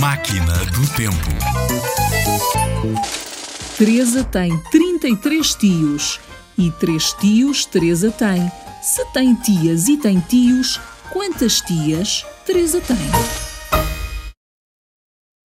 Máquina do Tempo. Teresa tem 33 tios e três tios Teresa tem. Se tem tias e tem tios, quantas tias Teresa tem?